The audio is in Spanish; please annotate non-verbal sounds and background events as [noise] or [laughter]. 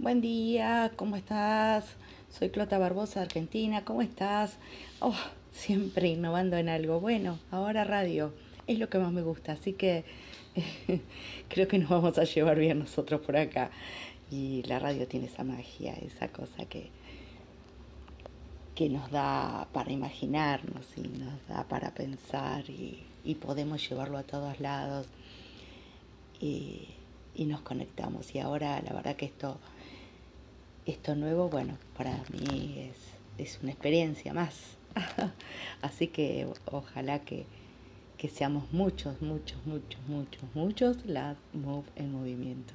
Buen día, ¿cómo estás? Soy Clota Barbosa, Argentina, ¿cómo estás? Oh, siempre innovando en algo. Bueno, ahora radio es lo que más me gusta, así que [laughs] creo que nos vamos a llevar bien nosotros por acá. Y la radio tiene esa magia, esa cosa que, que nos da para imaginarnos y nos da para pensar y, podemos llevarlo a todos lados y, y nos conectamos. Y ahora la verdad que esto esto nuevo, bueno, para mí es, es una experiencia más. [laughs] Así que ojalá que, que seamos muchos, muchos, muchos, muchos, muchos la Move en movimiento.